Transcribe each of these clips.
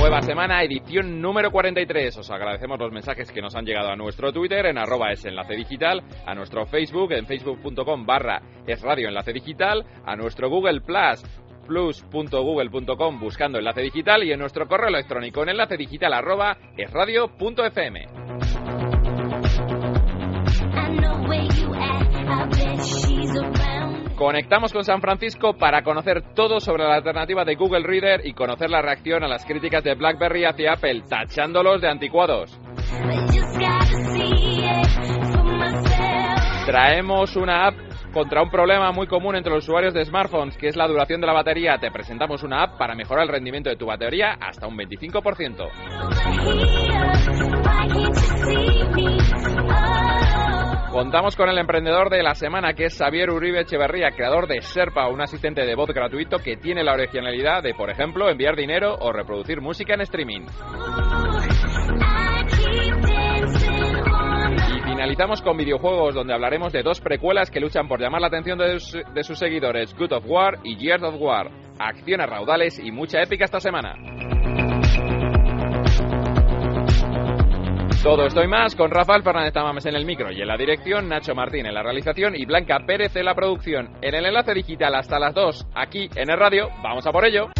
Nueva semana, edición número 43. Os agradecemos los mensajes que nos han llegado a nuestro Twitter en arroba es enlace digital, a nuestro Facebook en facebook.com barra es radio enlace digital, a nuestro Google Plus plus.google.com buscando enlace digital y en nuestro correo electrónico en enlace digital arroba esradio.fm. Conectamos con San Francisco para conocer todo sobre la alternativa de Google Reader y conocer la reacción a las críticas de BlackBerry hacia Apple, tachándolos de anticuados. Traemos una app contra un problema muy común entre los usuarios de smartphones, que es la duración de la batería. Te presentamos una app para mejorar el rendimiento de tu batería hasta un 25%. Contamos con el emprendedor de la semana, que es Xavier Uribe Echeverría, creador de Serpa, un asistente de voz gratuito que tiene la originalidad de, por ejemplo, enviar dinero o reproducir música en streaming. Y finalizamos con videojuegos, donde hablaremos de dos precuelas que luchan por llamar la atención de, de sus seguidores, Good of War y Years of War. Acciones raudales y mucha épica esta semana. Todo esto y más con Rafael Fernández Tamames en el micro y en la dirección, Nacho Martín en la realización y Blanca Pérez en la producción. En el enlace digital hasta las 2, aquí en el radio. ¡Vamos a por ello!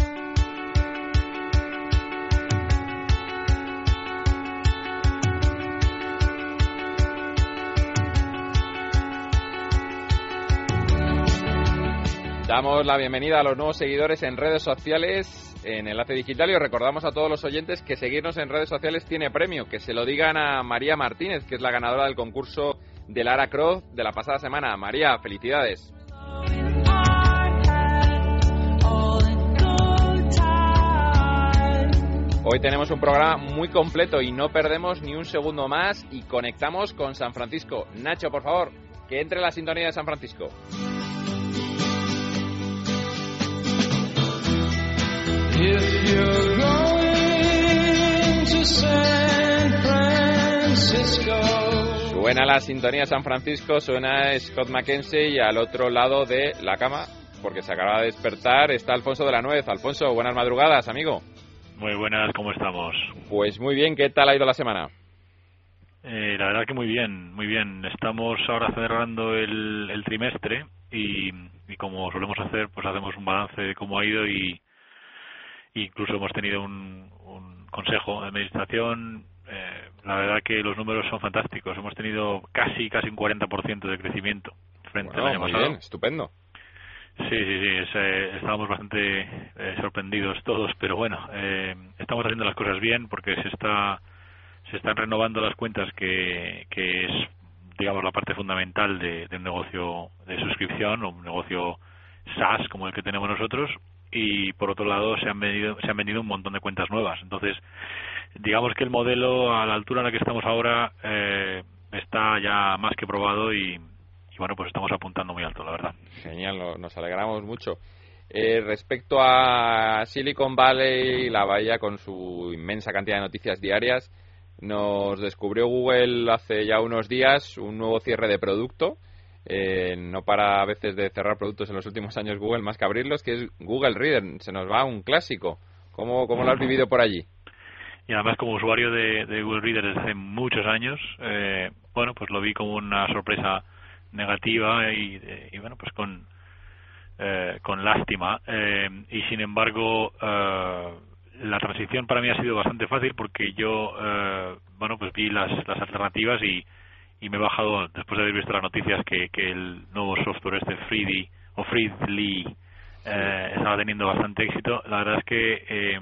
Damos la bienvenida a los nuevos seguidores en redes sociales en Enlace Digital y os recordamos a todos los oyentes que seguirnos en redes sociales tiene premio, que se lo digan a María Martínez, que es la ganadora del concurso de Lara Croft de la pasada semana. María, felicidades. Hoy tenemos un programa muy completo y no perdemos ni un segundo más y conectamos con San Francisco. Nacho, por favor, que entre la sintonía de San Francisco. Suena la sintonía San Francisco, suena Scott Mackenzie y al otro lado de la cama, porque se acaba de despertar, está Alfonso de la Nuez. Alfonso, buenas madrugadas, amigo. Muy buenas, ¿cómo estamos? Pues muy bien, ¿qué tal ha ido la semana? Eh, la verdad que muy bien, muy bien. Estamos ahora cerrando el, el trimestre y, y, como solemos hacer, pues hacemos un balance de cómo ha ido y, incluso hemos tenido un, un consejo de administración. Eh, la verdad que los números son fantásticos. Hemos tenido casi casi un 40% de crecimiento frente bueno, al año muy pasado. Bien, estupendo. Sí, sí, sí. Es, eh, estábamos bastante eh, sorprendidos todos, pero bueno, eh, estamos haciendo las cosas bien porque se está se están renovando las cuentas que, que es digamos la parte fundamental de, de un negocio de suscripción o un negocio SaaS como el que tenemos nosotros y por otro lado se han vendido se han vendido un montón de cuentas nuevas. Entonces digamos que el modelo a la altura en la que estamos ahora eh, está ya más que probado y, y, bueno pues estamos apuntando muy alto la verdad. Genial nos alegramos mucho. Eh, respecto a Silicon Valley la bahía con su inmensa cantidad de noticias diarias nos descubrió Google hace ya unos días un nuevo cierre de producto eh, no para a veces de cerrar productos en los últimos años Google más que abrirlos, que es Google Reader. Se nos va un clásico. ¿Cómo, cómo lo has vivido por allí? Y además como usuario de, de Google Reader desde hace muchos años, eh, bueno, pues lo vi como una sorpresa negativa y, y bueno, pues con, eh, con lástima. Eh, y sin embargo, eh, la transición para mí ha sido bastante fácil porque yo, eh, bueno, pues vi las, las alternativas y, y me he bajado, después de haber visto las noticias, que, que el nuevo software este Freedy o Freedly eh, estaba teniendo bastante éxito. La verdad es que eh,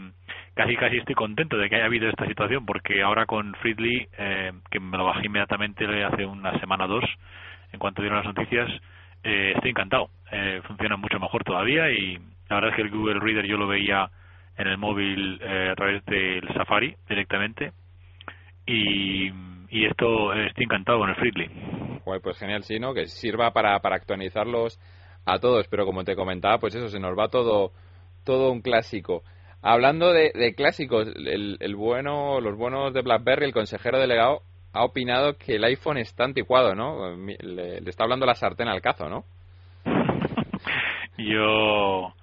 casi casi estoy contento de que haya habido esta situación porque ahora con Freedly, eh, que me lo bajé inmediatamente hace una semana o dos, en cuanto dieron las noticias, eh, estoy encantado. Eh, funciona mucho mejor todavía y la verdad es que el Google Reader yo lo veía en el móvil eh, a través del Safari directamente y, y esto eh, estoy encantado con el Freedly. Pues genial, sí, ¿no? Que sirva para, para actualizarlos a todos, pero como te comentaba, pues eso, se nos va todo, todo un clásico. Hablando de, clásicos, el, bueno, los buenos de BlackBerry, el consejero delegado, ha opinado que el iPhone está anticuado, ¿no? Le, está hablando la sartén al cazo, ¿no? Yo,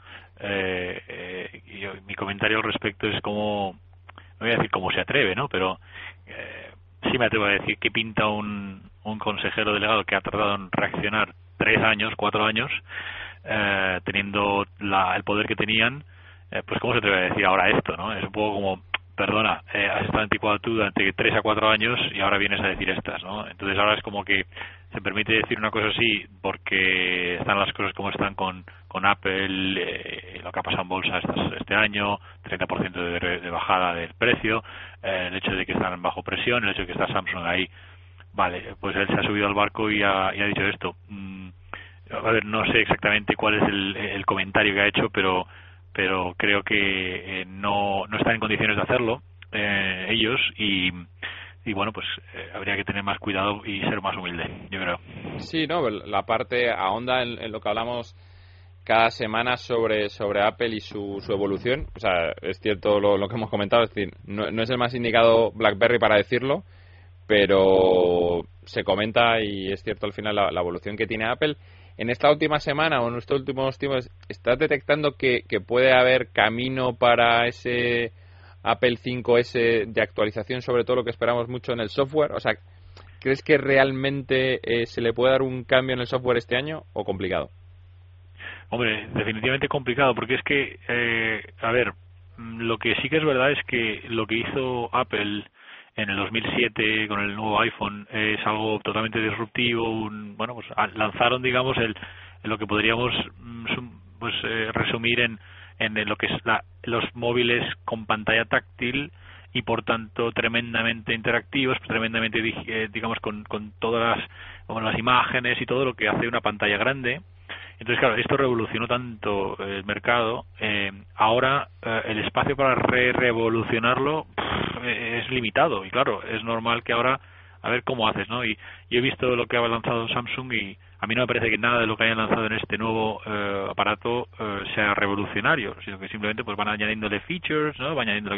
eh, eh, yo, mi comentario al respecto es como, no voy a decir cómo se atreve, ¿no? Pero sí me atrevo a decir que pinta un, un consejero delegado que ha tardado en reaccionar tres años, cuatro años, eh, teniendo la, el poder que tenían, eh, pues cómo se atreve a decir ahora esto, ¿no? Es un poco como, perdona, eh, has estado anticuado tú durante tres a cuatro años y ahora vienes a decir estas, ¿no? Entonces ahora es como que se permite decir una cosa así porque están las cosas como están con, con Apple, eh, lo que ha pasado en bolsa este año, 30% de, de bajada del precio, eh, el hecho de que están bajo presión, el hecho de que está Samsung ahí. Vale, pues él se ha subido al barco y ha, dicho esto. Mm, a ver, no sé exactamente cuál es el, comentario que ha hecho, pero pero creo que eh, no, no están en condiciones de hacerlo eh, ellos y, y bueno, pues habría que tener más cuidado y ser más humilde, yo creo. Sí, no, la parte ahonda en, en lo que hablamos cada semana sobre, sobre Apple y su, su evolución. O sea, es cierto lo, que hemos comentado, es decir, no, no, es el más indicado BlackBerry para decirlo, pero se comenta y es cierto al final la, la evolución que tiene Apple en esta última semana o en estos últimos tiempos, ¿estás detectando que, puede haber camino para ese Apple 5S de actualización, sobre todo lo que esperamos mucho en el software? O sea, ¿crees que realmente eh, se le puede dar un cambio en el software este año o complicado? Hombre, definitivamente complicado, porque es que, eh, a ver, mm, lo que sí que es verdad es que lo que hizo Apple en el 2007 con el nuevo iPhone es algo totalmente disruptivo. Un, bueno, pues lanzaron, digamos, el, lo que podríamos mm, pues, eh, resumir en, en lo que es la, los móviles con pantalla táctil y por tanto tremendamente interactivos, tremendamente, eh, digamos, con, con todas las, con las imágenes y todo lo que hace una pantalla grande entonces, claro, esto revolucionó tanto el mercado. Eh, ahora eh, el espacio para re revolucionarlo es limitado y claro, es normal que ahora a ver cómo haces, ¿no? Y yo he visto lo que ha lanzado Samsung y a mí no me parece que nada de lo que hayan lanzado en este nuevo eh, aparato sea revolucionario, sino que simplemente pues van añadiéndole features, ¿no? Van añadiendo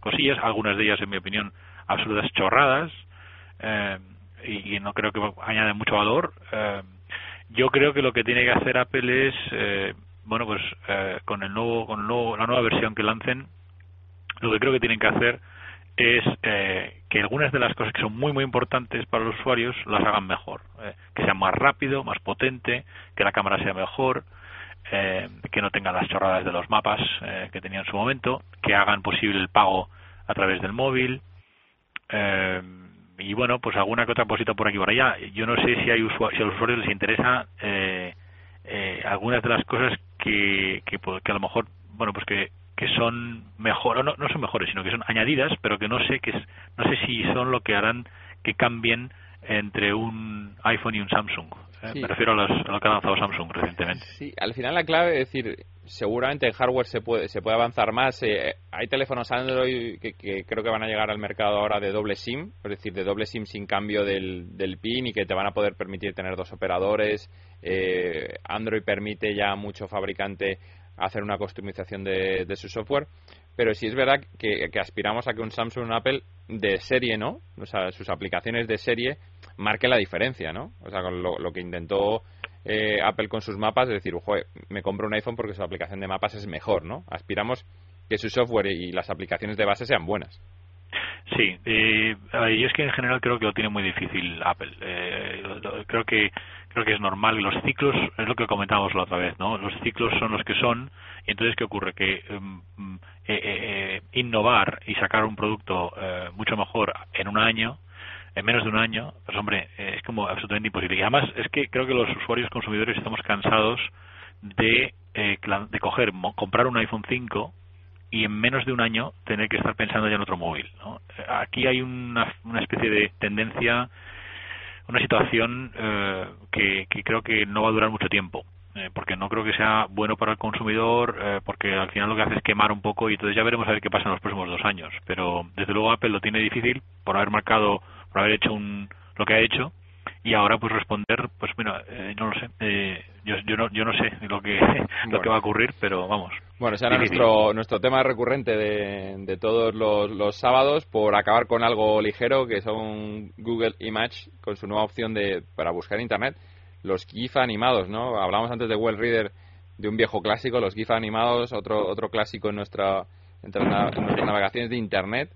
cosillas, algunas de ellas en mi opinión absolutas chorradas y, y, no creo que añaden mucho valor. Eh, yo creo que lo que tiene que hacer Apple es, eh, bueno, pues eh, con el nuevo, con el nuevo, la nueva versión que lancen, lo que creo que tienen que hacer es eh, que algunas de las cosas que son muy muy importantes para los usuarios las hagan mejor, que sea más rápido, más potente, que la cámara sea mejor, que no tengan las chorradas de los mapas que tenía en su momento, que hagan posible el pago a través del móvil. Eh, y bueno, pues alguna que otra cosita por aquí por allá. Yo no sé si, hay si a los usuarios les interesa eh, eh, algunas de las cosas que, que, que a lo mejor, bueno, pues que, que son mejor, no, no son mejores, sino que son añadidas, pero que no sé que no sé si son lo que harán que cambien entre un iPhone y un Samsung. ¿Eh? Me refiero a, los, a, lo que ha lanzado Samsung recientemente. Sí, al final la clave es decir, seguramente en hardware se puede, se puede avanzar más. Eh, hay teléfonos Android que, creo que van a llegar al mercado ahora de doble SIM, es decir, de doble SIM sin cambio del, del PIN y que te van a poder permitir tener dos operadores. Eh, Android permite ya a mucho fabricante hacer una customización de, de su software pero sí es verdad que, aspiramos a que un Samsung un Apple de serie, ¿no? O sea, sus aplicaciones de serie marque la diferencia, ¿no? O sea, con lo, que intentó eh, Apple con sus mapas, es decir, Joder, me compro un iPhone porque su aplicación de mapas es mejor, ¿no? Aspiramos que su software y las aplicaciones de base sean buenas. Sí, eh, y es que en general creo que lo tiene muy difícil Apple. Eh, creo que creo que es normal. Los ciclos es lo que comentábamos la otra vez, ¿no? Los ciclos son los que son. Y entonces qué ocurre que em, eh, eh, innovar y sacar un producto mucho mejor en un año en menos de un año, pues hombre, es como absolutamente imposible. Y además es que creo que los usuarios consumidores estamos cansados de, de coger, comprar un iPhone 5 y en menos de un año tener que estar pensando ya en otro móvil. ¿no? Aquí hay una, una especie de tendencia, una situación eh, que, creo que no va a durar mucho tiempo. Eh, porque no creo que sea bueno para el consumidor, eh, porque al final lo que hace es quemar un poco y entonces ya veremos a ver qué pasa en los próximos dos años. Pero desde luego Apple lo tiene difícil por haber marcado, por haber hecho un, lo que ha hecho y ahora pues responder pues bueno eh, no lo sé eh, yo, yo no yo no sé lo que lo que va a ocurrir pero vamos. Bueno será nuestro nuestro tema recurrente de, de todos los, los, sábados por acabar con algo ligero que son Google Image con su nueva opción de para buscar internet los GIF animados no hablamos antes de Well Reader de un viejo clásico los GIF animados otro otro clásico en nuestra en nuestras navegaciones de internet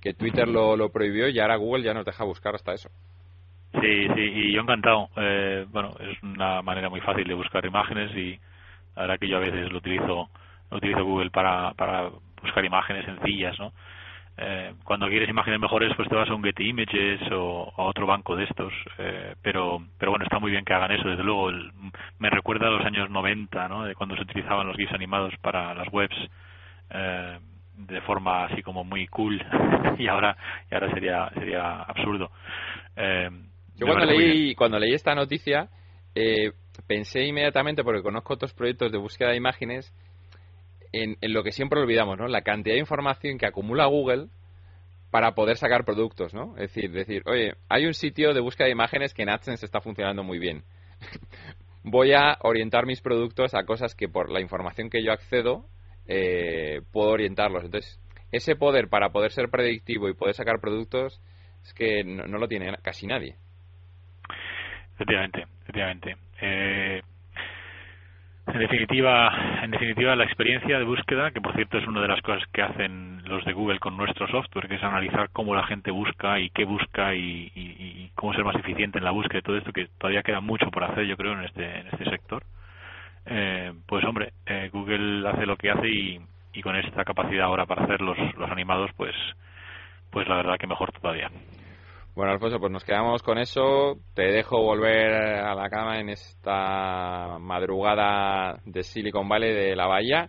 que Twitter lo, prohibió y ahora Google ya nos deja buscar hasta eso Sí, sí, y yo encantado. Eh, bueno, es una manera muy fácil de buscar imágenes y la verdad que yo a veces lo utilizo, lo utilizo Google para, para buscar imágenes sencillas, ¿no? Eh, cuando quieres imágenes mejores, pues te vas a un Getty Images o a otro banco de estos. Eh, pero, pero bueno, está muy bien que hagan eso. Desde luego, me recuerda a los años 90, ¿no? De cuando se utilizaban los GIFs animados para las webs eh, de forma así como muy cool y ahora y ahora sería sería absurdo. Eh, yo cuando leí, cuando leí esta noticia eh, pensé inmediatamente, porque conozco otros proyectos de búsqueda de imágenes, en, lo que siempre olvidamos, ¿no? La cantidad de información que acumula Google para poder sacar productos, ¿no? Es decir, decir, oye, hay un sitio de búsqueda de imágenes que en AdSense está funcionando muy bien. Voy a orientar mis productos a cosas que por la información que yo accedo eh, puedo orientarlos. Entonces, ese poder para poder ser predictivo y poder sacar productos es que no lo tiene casi nadie. Efectivamente, efectivamente. Eh, en definitiva, en definitiva, la experiencia de búsqueda, que por cierto es una de las cosas que hacen los de Google con nuestro software, que es analizar cómo la gente busca y qué busca y, cómo ser más eficiente en la búsqueda y todo esto, que todavía queda mucho por hacer, yo creo, en este, en este sector. Eh, pues hombre, eh, Google hace lo que hace y, y con esta capacidad ahora para hacer los, los animados, pues, pues la verdad que mejor todavía. Bueno, Alfonso, pues nos quedamos con eso. Te dejo volver a la cama en esta madrugada de Silicon Valley de la Bahía.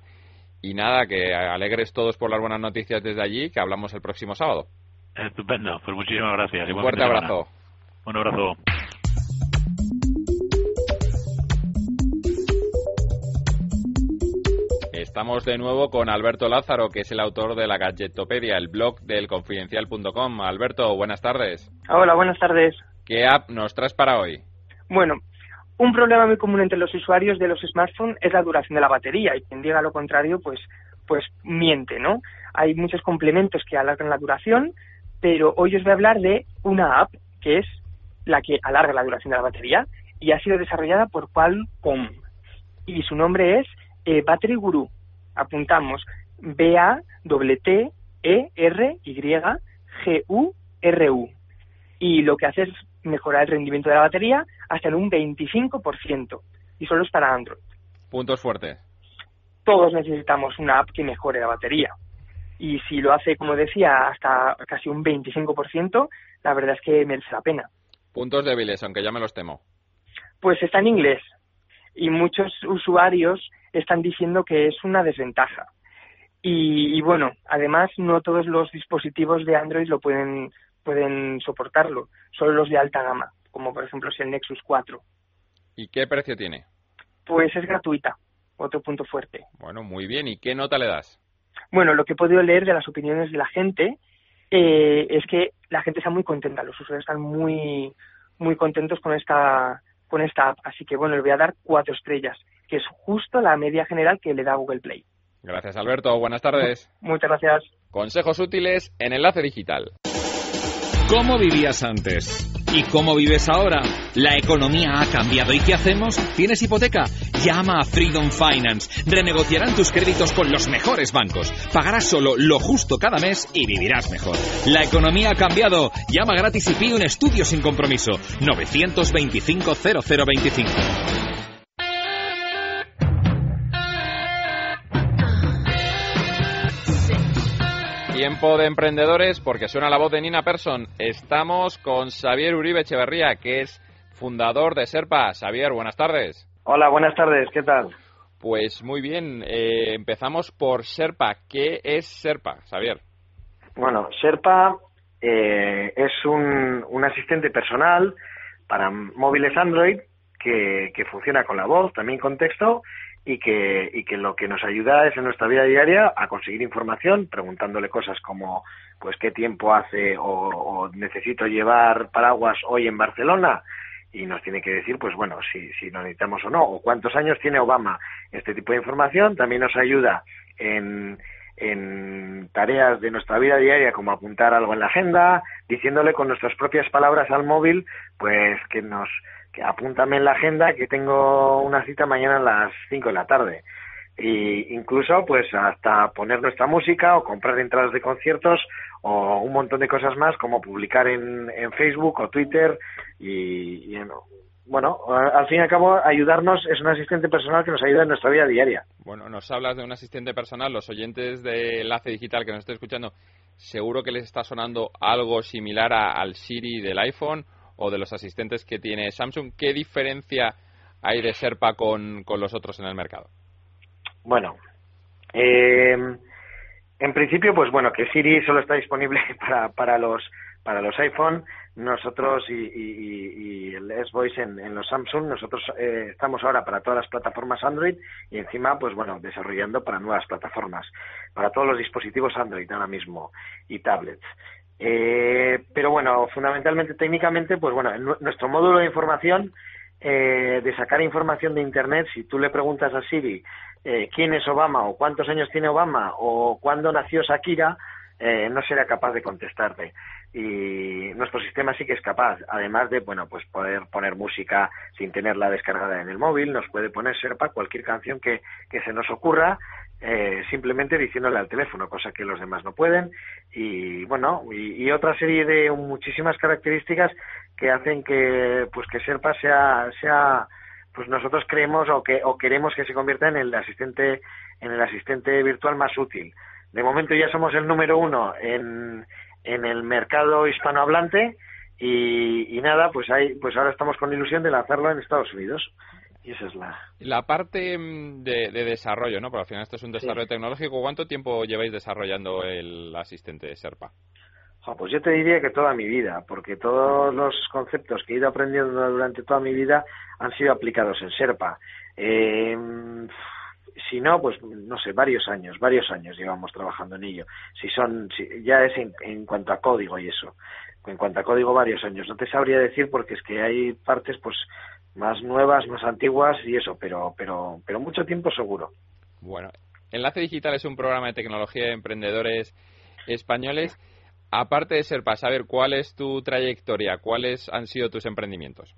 Y nada, que alegres todos por las buenas noticias desde allí, que hablamos el próximo sábado. Estupendo, pues muchísimas gracias. Un fuerte abrazo. Un abrazo. Estamos de nuevo con Alberto Lázaro, que es el autor de la Gadgetopedia, el blog del confidencial.com. Alberto, buenas tardes. Hola, buenas tardes. ¿Qué app nos traes para hoy? Bueno, un problema muy común entre los usuarios de los smartphones es la duración de la batería y quien diga lo contrario, pues, pues miente, ¿no? Hay muchos complementos que alargan la duración, pero hoy os voy a hablar de una app que es la que alarga la duración de la batería y ha sido desarrollada por Qualcomm y su nombre es eh, Battery Guru apuntamos B-A-T-T-E-R-Y-G-U-R-U. Y lo que hace es mejorar el rendimiento de la batería hasta en un 25%. Y solo es para Android. Puntos fuertes. Todos necesitamos una app que mejore la batería. Y si lo hace, como decía, hasta casi un 25%, la verdad es que merece la pena. Puntos débiles, aunque ya me los temo. Pues está en inglés. Y muchos usuarios están diciendo que es una desventaja. Y, bueno, además no todos los dispositivos de Android lo pueden, pueden soportarlo, solo los de alta gama, como por ejemplo es el Nexus 4. ¿Y qué precio tiene? Pues es gratuita, otro punto fuerte. Bueno, muy bien. ¿Y qué nota le das? Bueno, lo que he podido leer de las opiniones de la gente eh, es que la gente está muy contenta, los usuarios están muy, muy contentos con esta, con esta app. Así que bueno, le voy a dar cuatro estrellas que es justo la media general que le da Google Play. Gracias, Alberto. Buenas tardes. Muchas gracias. Consejos útiles en Enlace Digital. ¿Cómo vivías antes? ¿Y cómo vives ahora? La economía ha cambiado. ¿Y qué hacemos? ¿Tienes hipoteca? Llama a Freedom Finance. Renegociarán tus créditos con los mejores bancos. Pagarás solo lo justo cada mes y vivirás mejor. La economía ha cambiado. Llama gratis y pide un estudio sin compromiso. 925 0025. Tiempo de emprendedores, porque suena la voz de Nina Persson. Estamos con Xavier Uribe Echeverría, que es fundador de Serpa. Xavier, buenas tardes. Hola, buenas tardes, ¿qué tal? Pues muy bien, eh, empezamos por Serpa. ¿Qué es Serpa, Xavier? Bueno, Serpa eh, es un, un, asistente personal para móviles Android que, que funciona con la voz, también con texto y que, y que lo que nos ayuda es en nuestra vida diaria a conseguir información, preguntándole cosas como pues qué tiempo hace o, necesito llevar paraguas hoy en Barcelona y nos tiene que decir, pues bueno, si, si lo necesitamos o no, o cuántos años tiene Obama. Este tipo de información también nos ayuda en, en tareas de nuestra vida diaria, como apuntar algo en la agenda, diciéndole con nuestras propias palabras al móvil, pues que nos que apúntame en la agenda que tengo una cita mañana a las 5 de la tarde. Y incluso, pues, hasta poner nuestra música o comprar entradas de conciertos o un montón de cosas más, como publicar en, en Facebook o Twitter y, y bueno, al fin y al cabo, ayudarnos es un asistente personal que nos ayuda en nuestra vida diaria. Bueno, nos hablas de un asistente personal. Los oyentes de Enlace Digital que nos estén escuchando, seguro que les está sonando algo similar al Siri del iPhone o de los asistentes que tiene Samsung. ¿Qué diferencia hay de Serpa con, con los otros en el mercado? Bueno, eh, en principio, pues bueno, que Siri solo está disponible para, para los para los iPhone nosotros y, y, y el S-Voice en, los Samsung, nosotros eh, estamos ahora para todas las plataformas Android y encima, pues bueno, desarrollando para nuevas plataformas, para todos los dispositivos Android ahora mismo y tablets. Eh, pero bueno, fundamentalmente, técnicamente, pues bueno, nuestro módulo de información, eh, de sacar información de Internet, si tú le preguntas a Siri eh, quién es Obama o cuántos años tiene Obama o cuándo nació Shakira, eh, no será capaz de contestarte y nuestro sistema sí que es capaz, además de bueno pues poder poner música sin tenerla descargada en el móvil, nos puede poner Serpa cualquier canción que, que se nos ocurra eh, simplemente diciéndole al teléfono, cosa que los demás no pueden y bueno y, otra serie de muchísimas características que hacen que pues que Serpa sea sea pues nosotros creemos o que o queremos que se convierta en el asistente en el asistente virtual más útil. De momento ya somos el número uno en en el mercado hispanohablante y, y nada, pues hay, pues ahora estamos con ilusión de lanzarlo en Estados Unidos. Y esa es la... La parte mm, de, desarrollo, ¿no? Porque al final esto es un desarrollo tecnológico. ¿Cuánto tiempo lleváis desarrollando el asistente de Serpa? pues yo te diría que toda mi vida, porque todos los conceptos que he ido aprendiendo durante toda mi vida han sido aplicados en Serpa. Eh, si no, pues no sé, varios años, varios años llevamos trabajando en ello. Si son, si, ya es en, cuanto a código y eso. En cuanto a código, varios años. No te sabría decir porque es que hay partes, pues, más nuevas, más antiguas y eso, pero, pero, pero mucho tiempo seguro. Bueno, Enlace Digital es un programa de tecnología de emprendedores españoles. Aparte de ser para saber cuál es tu trayectoria, cuáles han sido tus emprendimientos.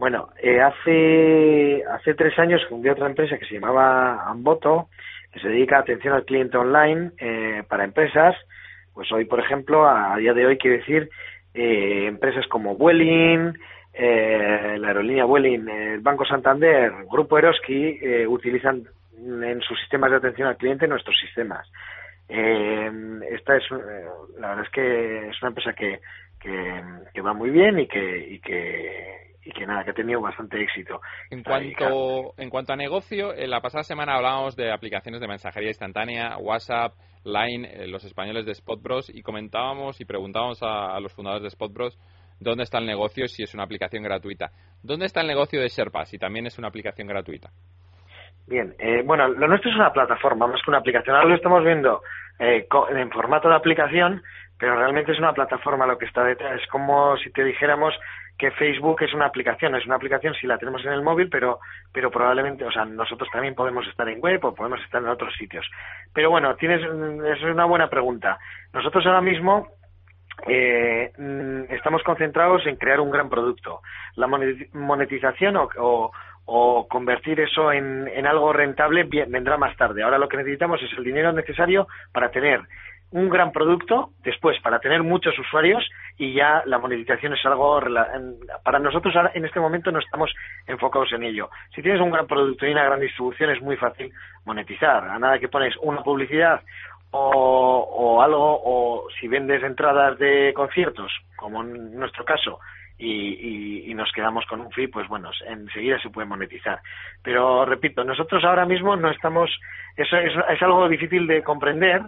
Bueno, eh, hace, hace tres años fundé otra empresa que se llamaba Amboto, que se dedica a atención al cliente online eh, para empresas. Pues hoy, por ejemplo, a, día de hoy, quiero decir, eh, empresas como Vueling, la aerolínea Vueling, el Banco Santander, Grupo Eroski, utilizan en sus sistemas de atención al cliente nuestros sistemas. esta es, la verdad es que es una empresa que, que, que va muy bien y que, y que y que nada, que ha tenido bastante éxito. En cuanto, en cuanto a negocio, en la pasada semana hablábamos de aplicaciones de mensajería instantánea, WhatsApp, Line, eh, los españoles de Spotbros y comentábamos y preguntábamos a, los fundadores de Spotbros dónde está el negocio si es una aplicación gratuita. ¿Dónde está el negocio de Sherpa si también es una aplicación gratuita? Bien, eh, bueno, lo nuestro es una plataforma más que una aplicación. Ahora lo estamos viendo eh, en formato de aplicación, pero realmente es una plataforma lo que está detrás. Es como si te dijéramos que Facebook es una aplicación, es una aplicación si la tenemos en el móvil, pero, pero probablemente, o sea, nosotros también podemos estar en web o podemos estar en otros sitios. Pero bueno, tienes, es una buena pregunta. Nosotros ahora mismo eh, mm, estamos concentrados en crear un gran producto. La monetización o, o, convertir eso en, en algo rentable vendrá más tarde. Ahora lo que necesitamos es el dinero necesario para tener un gran producto después para tener muchos usuarios y ya la monetización es algo para nosotros en este momento no estamos enfocados en ello. Si tienes un gran producto y una gran distribución es muy fácil monetizar. A nada que pones una publicidad o, o algo o si vendes entradas de conciertos como en nuestro caso y, y, nos quedamos con un fee, pues bueno, enseguida se puede monetizar. Pero repito, nosotros ahora mismo no estamos, eso es, es algo difícil de comprender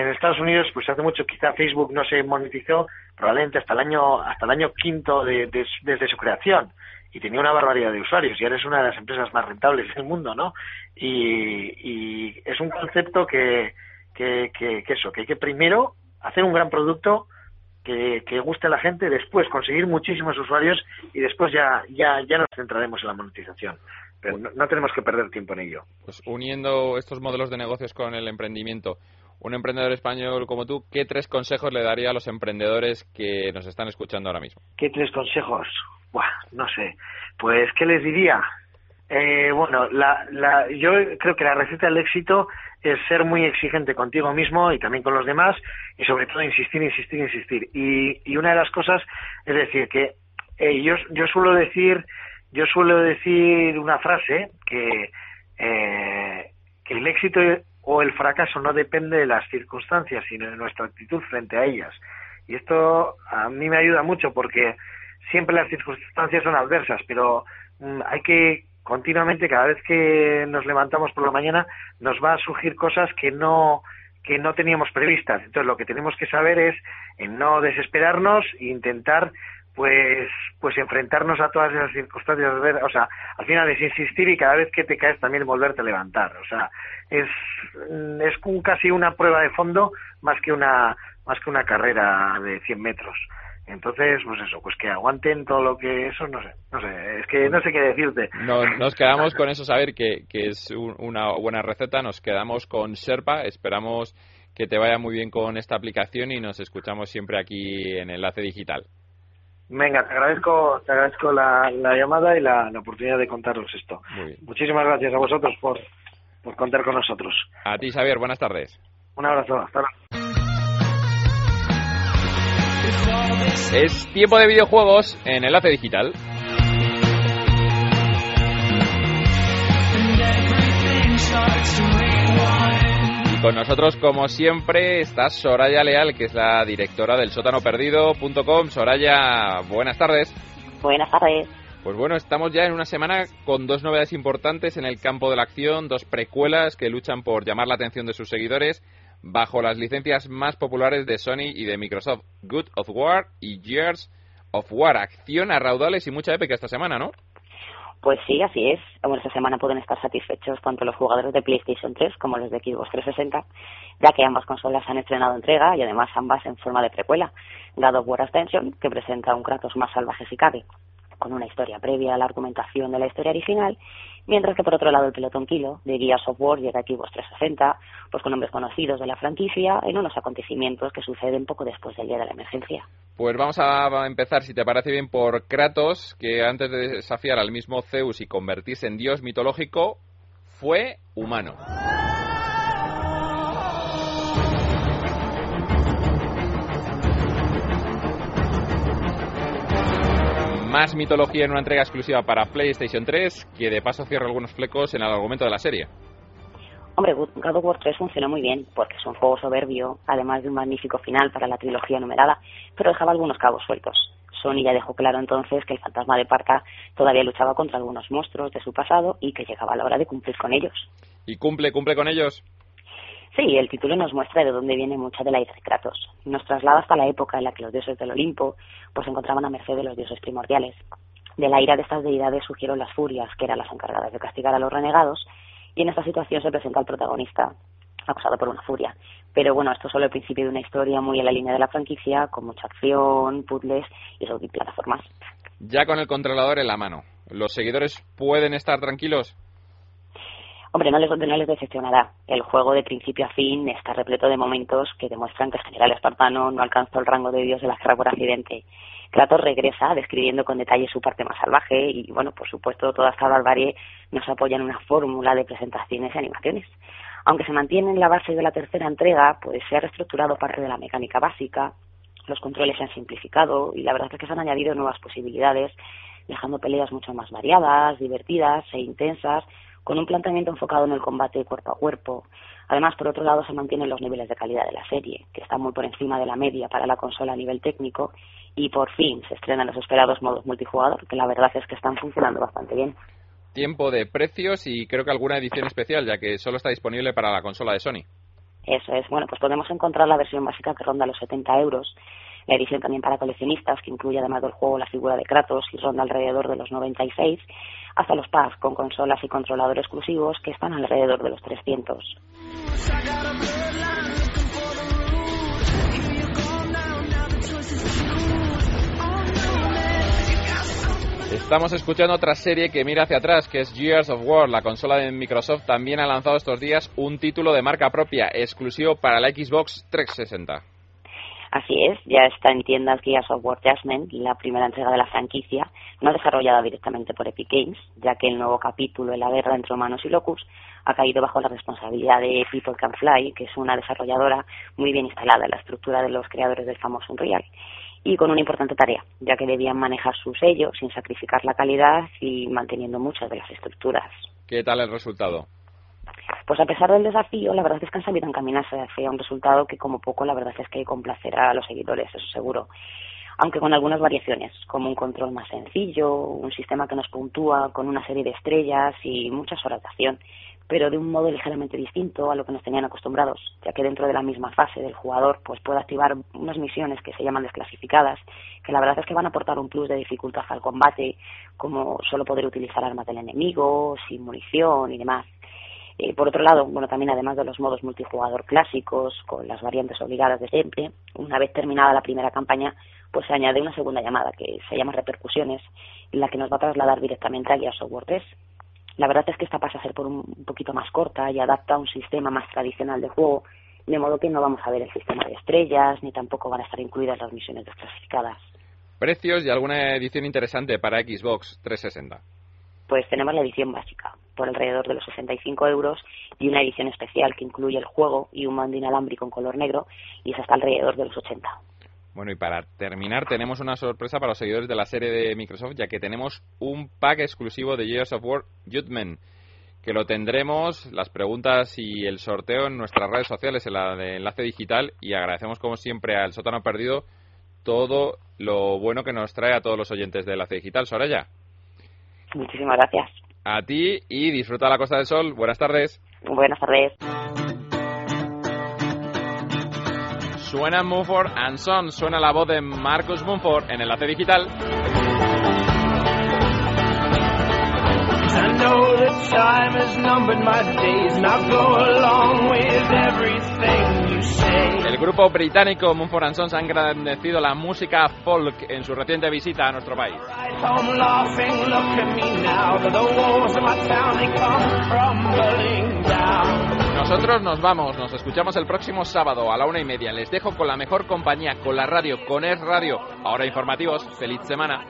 en Estados Unidos pues hace mucho quizá Facebook no se monetizó probablemente hasta el año hasta el año quinto de, desde su creación y tenía una barbaridad de usuarios y ahora es una de las empresas más rentables del mundo no y, es un concepto que que, que, eso que hay que primero hacer un gran producto que, que guste a la gente, después conseguir muchísimos usuarios y después ya, ya, ya nos centraremos en la monetización. Pero no, no tenemos que perder tiempo en ello. Pues uniendo estos modelos de negocios con el emprendimiento, un emprendedor español como tú, ¿qué tres consejos le daría a los emprendedores que nos están escuchando ahora mismo? ¿Qué tres consejos? No sé. Pues, ¿qué les diría? Eh, bueno, la, la, yo creo que la receta del éxito es ser muy exigente contigo mismo y también con los demás y sobre todo insistir, insistir, insistir. Y, y una de las cosas es decir que eh, yo, yo suelo decir, yo suelo decir una frase que, eh, que el éxito o el fracaso no depende de las circunstancias, sino de nuestra actitud frente a ellas. Y esto a mí me ayuda mucho porque siempre las circunstancias son adversas, pero mm, hay que continuamente, cada vez que nos levantamos por la mañana, nos va a surgir cosas que no que no teníamos previstas. Entonces, lo que tenemos que saber es en no desesperarnos e intentar pues pues enfrentarnos a todas esas circunstancias, o sea, al final es insistir y cada vez que te caes también volverte a levantar, o sea, es es casi una prueba de fondo más que una más que una carrera de 100 metros. Entonces, pues eso, pues que aguanten todo lo que eso, no sé, no sé, es que no sé qué decirte. No, nos quedamos con eso, saber que, que es una buena receta, nos quedamos con Sherpa, esperamos que te vaya muy bien con esta aplicación y nos escuchamos siempre aquí en Enlace Digital. Venga, te agradezco, te agradezco la, la llamada y la, la, oportunidad de contaros esto. Muchísimas gracias a vosotros por, por contar con nosotros. A ti, Xavier, buenas tardes. Un abrazo, hasta luego. Es tiempo de videojuegos en Enlace Digital. Con nosotros, como siempre, está Soraya Leal, que es la directora del sótanoperdido.com. Soraya, buenas tardes. Buenas tardes. Pues bueno, estamos ya en una semana con dos novedades importantes en el campo de la acción, dos precuelas que luchan por llamar la atención de sus seguidores bajo las licencias más populares de Sony y de Microsoft, Good of War y Years of War. Acción a raudales y mucha épica esta semana, ¿no? Pues sí, así es. Bueno, esta semana pueden estar satisfechos tanto los jugadores de PlayStation 3 como los de Xbox 360, ya que ambas consolas han estrenado entrega y además ambas en forma de precuela. God of War Ascension, que presenta un Kratos más salvaje si cabe, con una historia previa a la argumentación de la historia original, mientras que por otro lado el pelotón Kilo de Guía Software llega a Xbox 360, pues con nombres conocidos de la franquicia en unos acontecimientos que suceden poco después del día de la emergencia. Pues vamos a empezar, si te parece bien, por Kratos, que antes de desafiar al mismo Zeus y convertirse en dios mitológico, fue humano. Más mitología en una entrega exclusiva para PlayStation 3, que de paso cierra algunos flecos en el argumento de la serie. Hombre, God of War 3 funcionó muy bien, porque es un juego soberbio, además de un magnífico final para la trilogía numerada, pero dejaba algunos cabos sueltos. Sony ya dejó claro entonces que el fantasma de Parca todavía luchaba contra algunos monstruos de su pasado y que llegaba la hora de cumplir con ellos. ¿Y cumple, cumple con ellos? Sí, el título nos muestra de dónde viene mucha de la ira de Kratos. Nos traslada hasta la época en la que los dioses del Olimpo pues se encontraban a merced de los dioses primordiales. De la ira de estas deidades surgieron las furias, que eran las encargadas de castigar a los renegados, y en esta situación se presenta el protagonista acusado por una furia. Pero bueno, esto es solo el principio de una historia muy en la línea de la franquicia, con mucha acción, puzzles y sobre plataformas. Ya con el controlador en la mano, ¿los seguidores pueden estar tranquilos? Hombre, no les, decepcionará. El juego de principio a fin está repleto de momentos que demuestran que el general espartano no alcanzó el rango de dios de la guerra por accidente. Kratos regresa describiendo con detalle su parte más salvaje y, bueno, por supuesto, toda esta barbarie nos apoya en una fórmula de presentaciones y animaciones. Aunque se mantiene en la base de la tercera entrega, pues se ha reestructurado parte de la mecánica básica, los controles se han simplificado y la verdad es que se han añadido nuevas posibilidades, dejando peleas mucho más variadas, divertidas e intensas, con un planteamiento enfocado en el combate cuerpo a cuerpo. Además, por otro lado, se mantienen los niveles de calidad de la serie, que están muy por encima de la media para la consola a nivel técnico, y por fin se estrenan los esperados modos multijugador, que la verdad es que están funcionando bastante bien. Tiempo de precios y creo que alguna edición especial, ya que solo está disponible para la consola de Sony. Eso es. Bueno, pues podemos encontrar la versión básica que ronda los 70 euros la edición también para coleccionistas, que incluye además del juego la figura de Kratos y ronda alrededor de los 96, hasta los PAS con consolas y controlador exclusivos que están alrededor de los 300. Estamos escuchando otra serie que mira hacia atrás, que es Gears of War. La consola de Microsoft también ha lanzado estos días un título de marca propia, exclusivo para la Xbox 360. Así es, ya está en tiendas Gears of War Judgment, la primera entrega de la franquicia, no desarrollada directamente por Epic Games, ya que el nuevo capítulo en la guerra entre humanos y locus ha caído bajo la responsabilidad de People Can Fly, que es una desarrolladora muy bien instalada en la estructura de los creadores del famoso Unreal y con una importante tarea, ya que debían manejar su sello sin sacrificar la calidad y manteniendo muchas de las estructuras. ¿Qué tal el resultado? Pues a pesar del desafío, la verdad es que han sabido encaminarse hacia un resultado que como poco la verdad es que complacerá a los seguidores, eso seguro. Aunque con algunas variaciones, como un control más sencillo, un sistema que nos puntúa con una serie de estrellas y muchas horas pero de un modo ligeramente distinto a lo que nos tenían acostumbrados, ya que dentro de la misma fase del jugador pues puede activar unas misiones que se llaman desclasificadas, que la verdad es que van a aportar un plus de dificultad al combate, como solo poder utilizar armas del enemigo, sin munición y demás. Eh, por otro lado, bueno, también además de los modos multijugador clásicos, con las variantes obligadas de siempre, una vez terminada la primera campaña, pues se añade una segunda llamada que se llama repercusiones, en la que nos va a trasladar directamente a Gears Software 3 la verdad es que esta pasa a ser por un poquito más corta y adapta a un sistema más tradicional de juego, de modo que no vamos a ver el sistema de estrellas, ni tampoco van a estar incluidas las misiones desclasificadas. ¿Precios y alguna edición interesante para Xbox 360? Pues tenemos la edición básica, por alrededor de los 65 euros, y una edición especial que incluye el juego y un mando inalámbrico en color negro, y es hasta alrededor de los 80. Bueno, y para terminar, tenemos una sorpresa para los seguidores de la serie de Microsoft, ya que tenemos un pack exclusivo de Gears of War Judgment, que lo tendremos, las preguntas y el sorteo en nuestras redes sociales, en la de Enlace Digital, y agradecemos como siempre al Sótano Perdido todo lo bueno que nos trae a todos los oyentes de Enlace Digital. Soraya. Muchísimas gracias. A ti y disfruta la Costa del Sol. Buenas tardes. Buenas tardes. Suena Mumford and Son, suena la voz de Marcus Mumford en Enlace Digital. El grupo británico Mumford Sons ha engrandecido la música folk en su reciente visita a nuestro país. Nosotros nos vamos, nos escuchamos el próximo sábado a la una y media. Les dejo con la mejor compañía, con la radio, con Es Radio. Ahora informativos, feliz semana.